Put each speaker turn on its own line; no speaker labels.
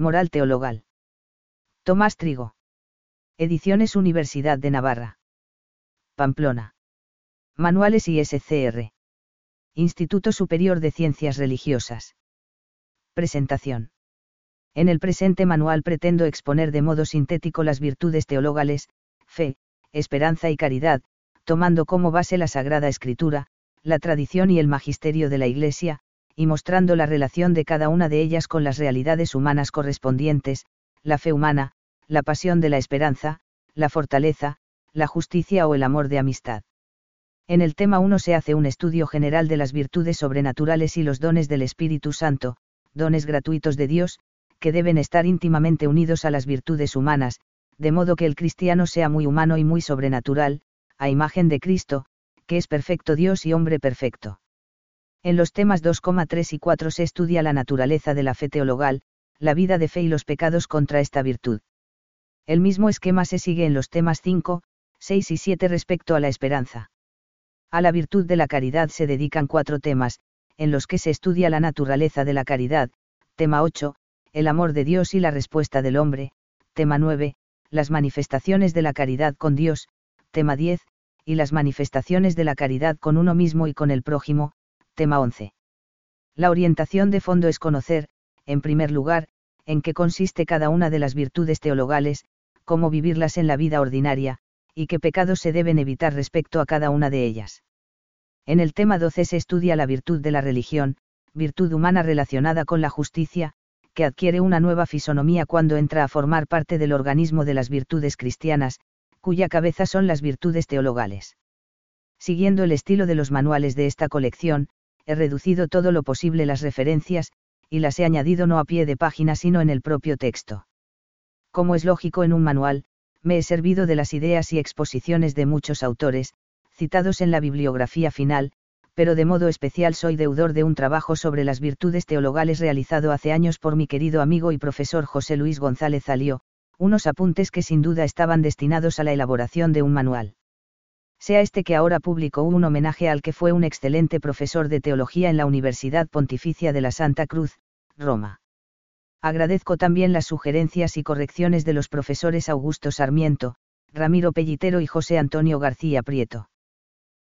Moral Teologal. Tomás Trigo. Ediciones Universidad de Navarra. Pamplona. Manuales ISCR. Instituto Superior de Ciencias Religiosas. Presentación. En el presente manual pretendo exponer de modo sintético las virtudes teologales, fe, esperanza y caridad, tomando como base la Sagrada Escritura, la tradición y el magisterio de la Iglesia, y mostrando la relación de cada una de ellas con las realidades humanas correspondientes, la fe humana, la pasión de la esperanza, la fortaleza, la justicia o el amor de amistad. En el tema 1 se hace un estudio general de las virtudes sobrenaturales y los dones del Espíritu Santo, dones gratuitos de Dios, que deben estar íntimamente unidos a las virtudes humanas, de modo que el cristiano sea muy humano y muy sobrenatural, a imagen de Cristo, que es perfecto Dios y hombre perfecto. En los temas 2,3 y 4 se estudia la naturaleza de la fe teologal, la vida de fe y los pecados contra esta virtud. El mismo esquema se sigue en los temas 5, 6 y 7 respecto a la esperanza. A la virtud de la caridad se dedican cuatro temas, en los que se estudia la naturaleza de la caridad, tema 8, el amor de Dios y la respuesta del hombre, tema 9, las manifestaciones de la caridad con Dios, tema 10, y las manifestaciones de la caridad con uno mismo y con el prójimo, tema 11. La orientación de fondo es conocer, en primer lugar, en qué consiste cada una de las virtudes teologales, cómo vivirlas en la vida ordinaria, y qué pecados se deben evitar respecto a cada una de ellas. En el tema 12 se estudia la virtud de la religión, virtud humana relacionada con la justicia, que adquiere una nueva fisonomía cuando entra a formar parte del organismo de las virtudes cristianas, cuya cabeza son las virtudes teologales. Siguiendo el estilo de los manuales de esta colección, he reducido todo lo posible las referencias, y las he añadido no a pie de página sino en el propio texto. Como es lógico en un manual, me he servido de las ideas y exposiciones de muchos autores, citados en la bibliografía final, pero de modo especial soy deudor de un trabajo sobre las virtudes teologales realizado hace años por mi querido amigo y profesor José Luis González Alió, unos apuntes que sin duda estaban destinados a la elaboración de un manual. Sea este que ahora publicó un homenaje al que fue un excelente profesor de teología en la Universidad Pontificia de la Santa Cruz, Roma. Agradezco también las sugerencias y correcciones de los profesores Augusto Sarmiento, Ramiro Pellitero y José Antonio García Prieto.